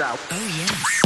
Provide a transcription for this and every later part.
out. Oh, yes.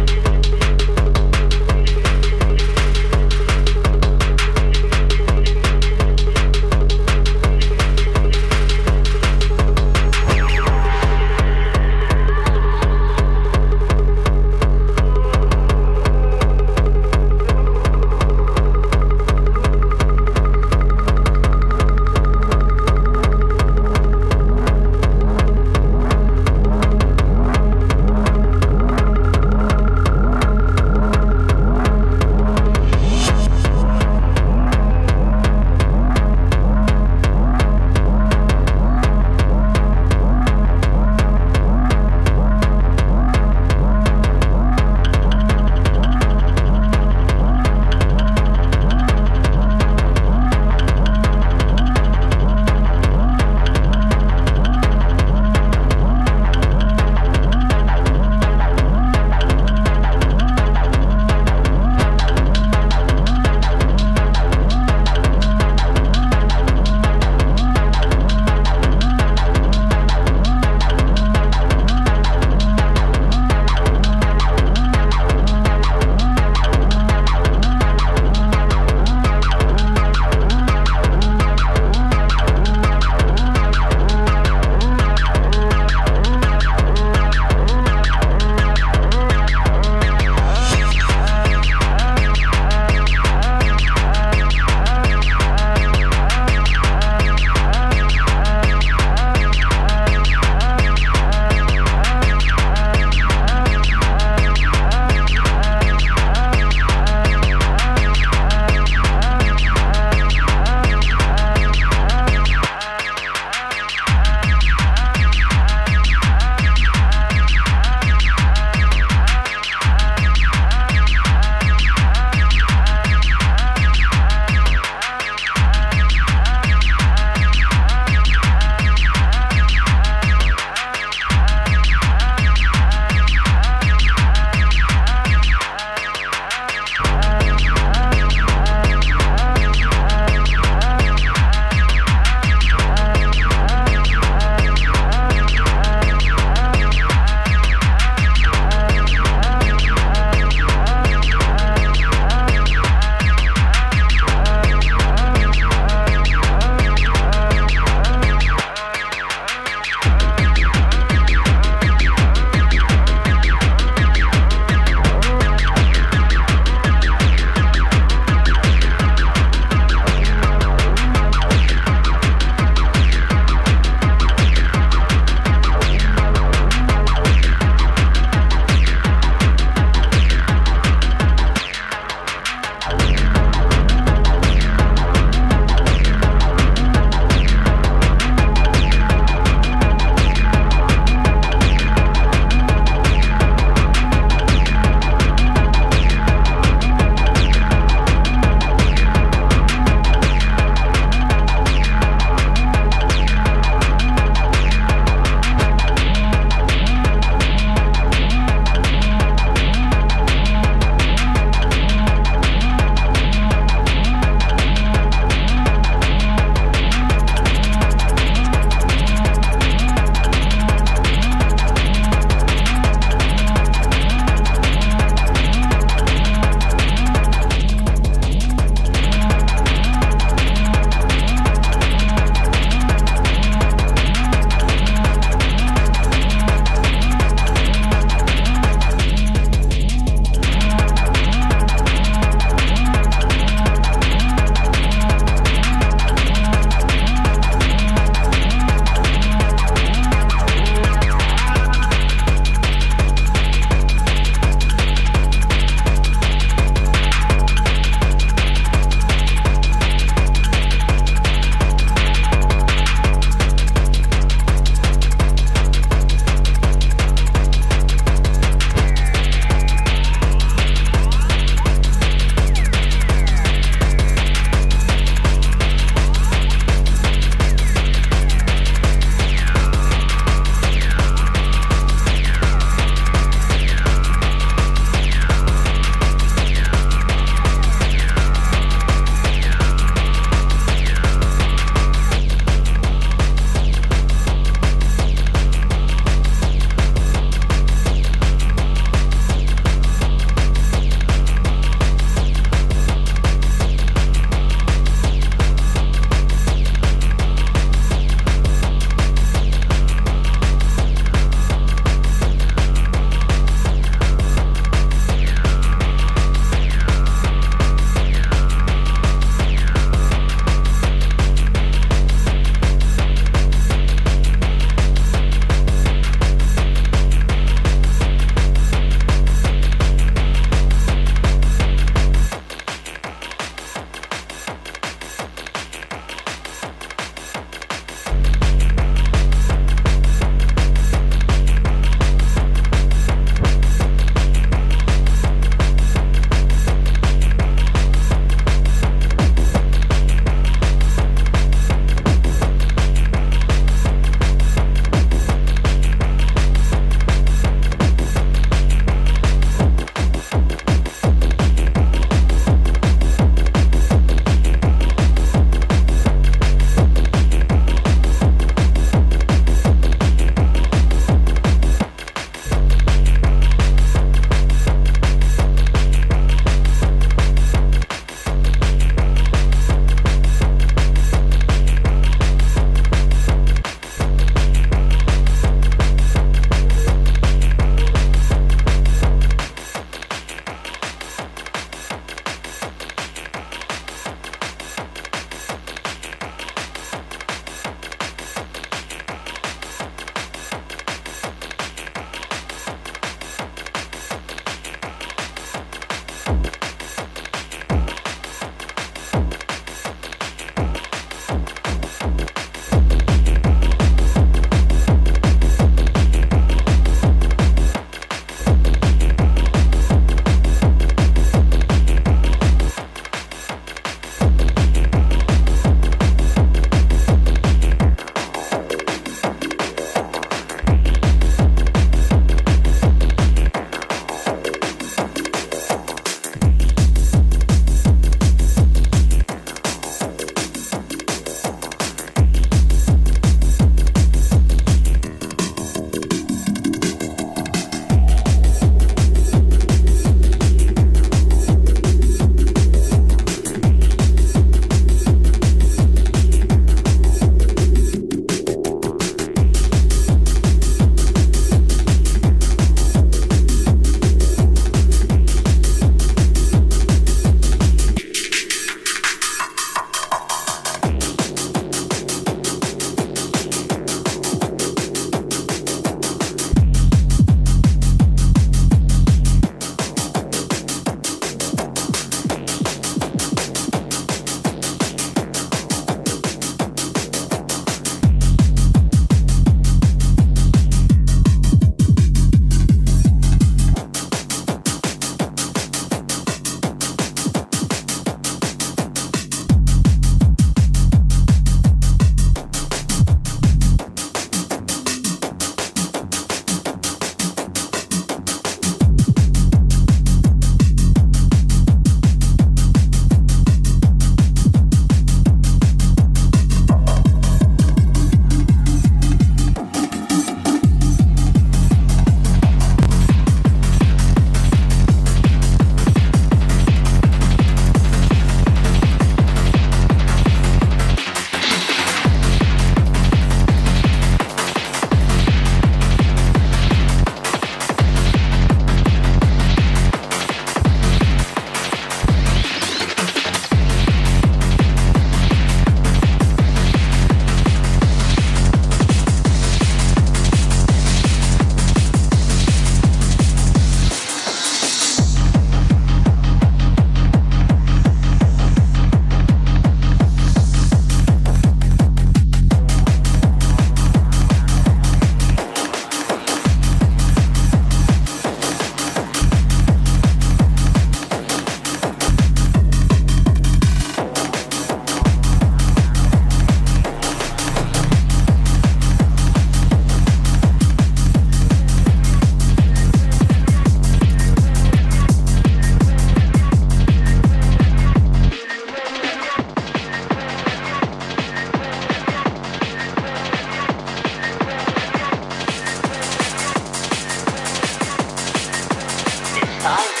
啊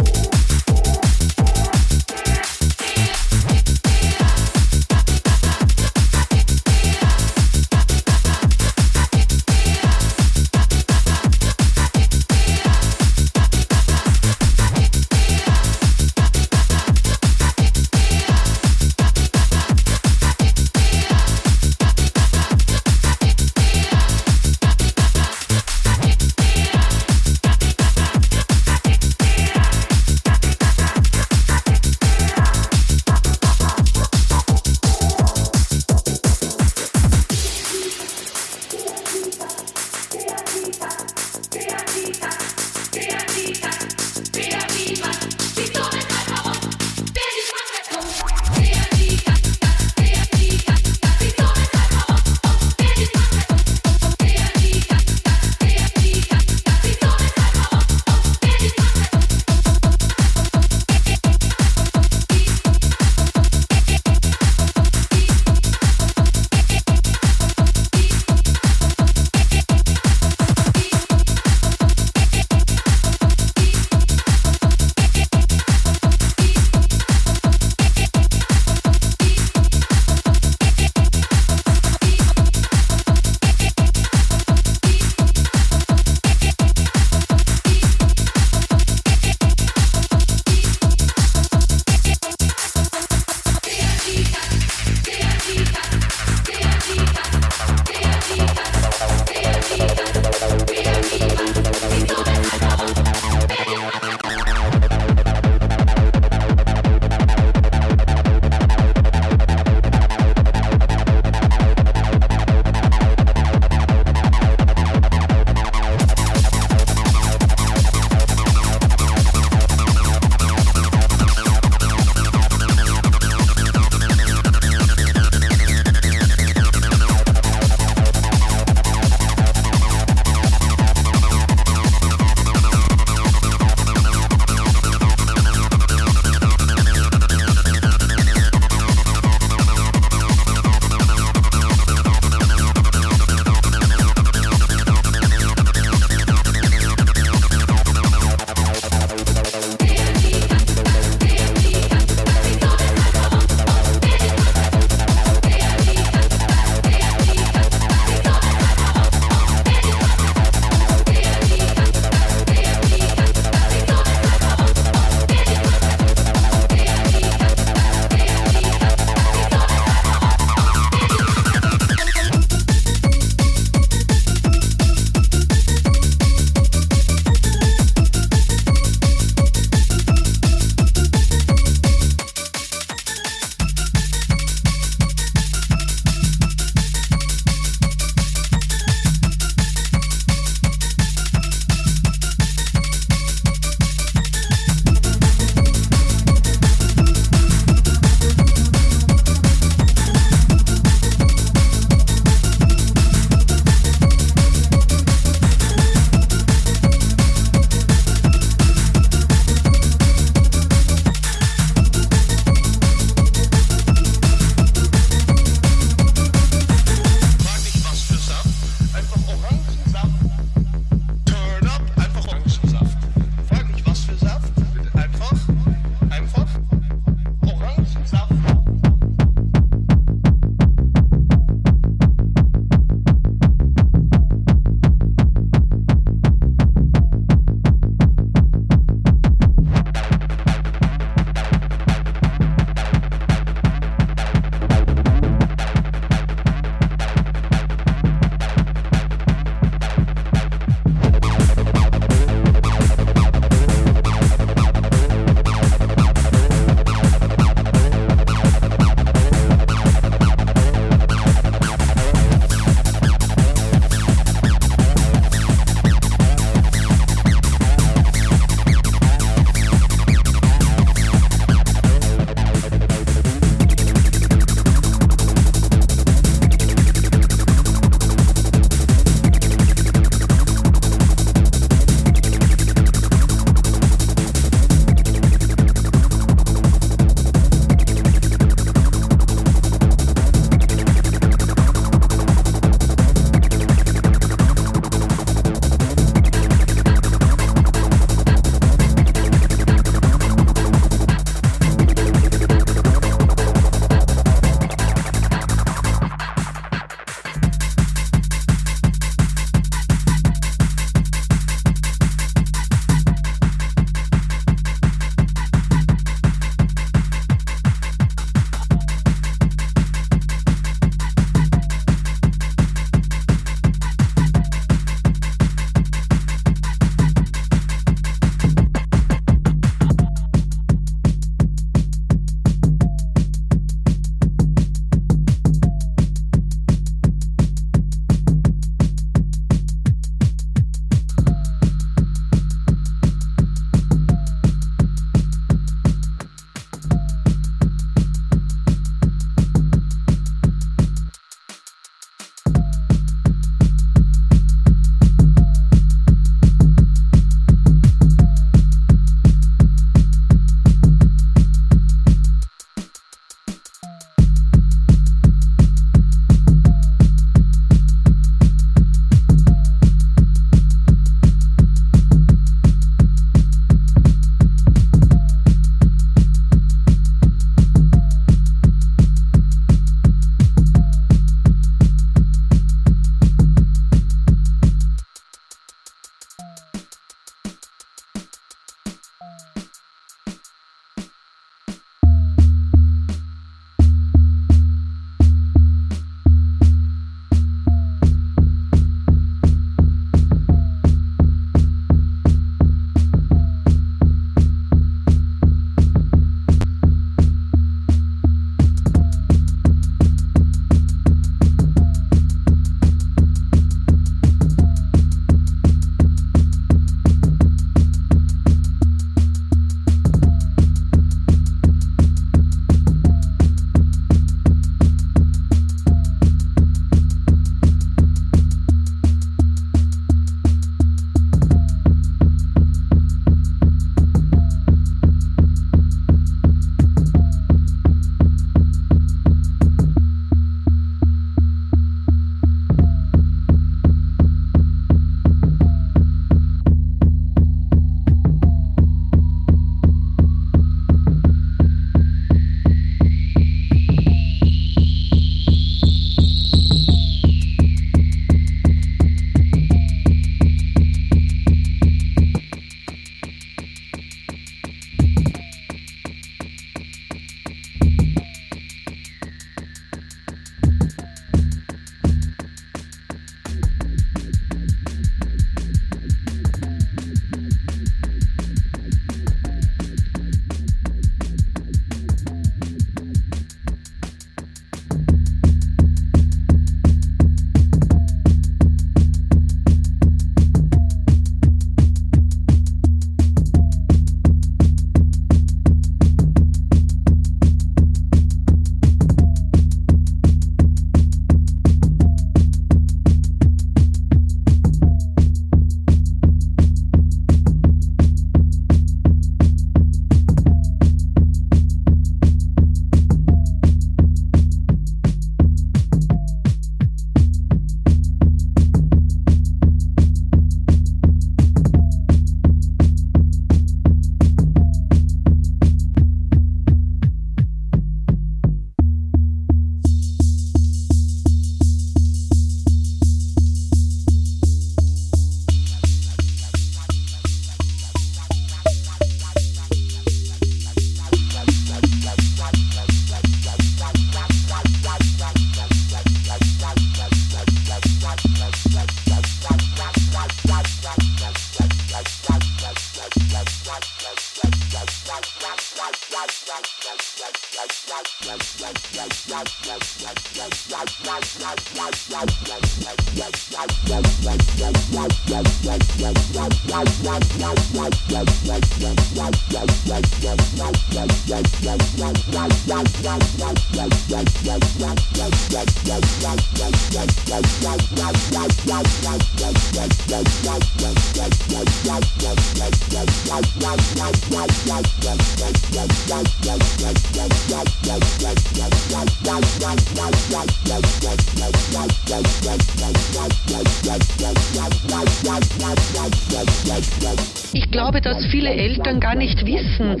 Ich glaube, dass viele Eltern gar nicht wissen, äh,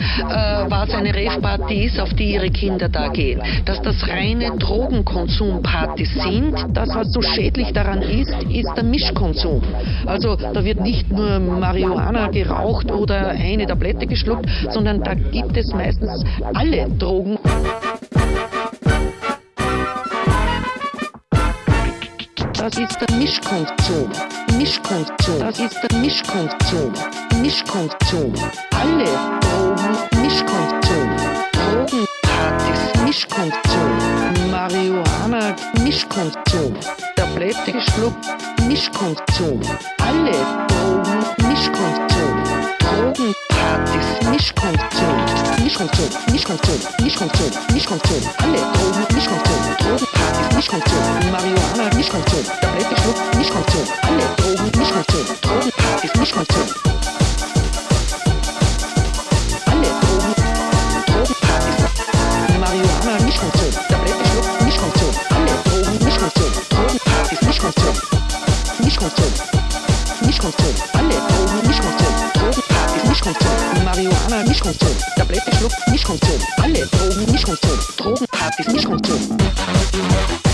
was eine Rave-Party ist, auf die ihre Kinder da gehen. Dass das reine Drogenkonsumpartys sind. Das, was so schädlich daran ist, ist der Mischkonsum. Also da wird nicht nur Marihuana geraucht oder eine Tablette geschluckt, sondern da gibt es meistens alle Drogen. Das ist der Mischkonsum. Mischkonsum. Das ist der Mischkonsum. Mischkonsum. Alle Drogen Mischkonsum. Drogenpartys Mischkonsum. Marihuana Mischkonsum. Tablette geschluckt Mischkonsum. Alle Drogen Mischkonsum. Drogenpartys Mischkonsum. Mischkonsum. Mischkonsum. Mischkonsum. Mischkonsum. Alle Drogen Mischkonsum. Drogenpartys Mischkonsum. Marihuana Mischkonsum. Tablette geschluckt Mischkonsum. Alle Drogen Mischkonsum. Drogenpartys Mischkonsum. Alle Drogen, Drogenpartys, Marihuana, Mischkonsum, Tablette schluck, Mischkonsum, alle Drogen, Mischkonsum, Drogenpartys, Mischkonsum, Mischkonsum, Mischkonsum, alle Drogen, Mischkonsum, Drogenpartys, Mischkonsum, Marihuana, Mischkonsum, Tablette schluck, Mischkonsum, alle Drogen, Mischkonsum, Drogenpartys, Mischkonsum. Das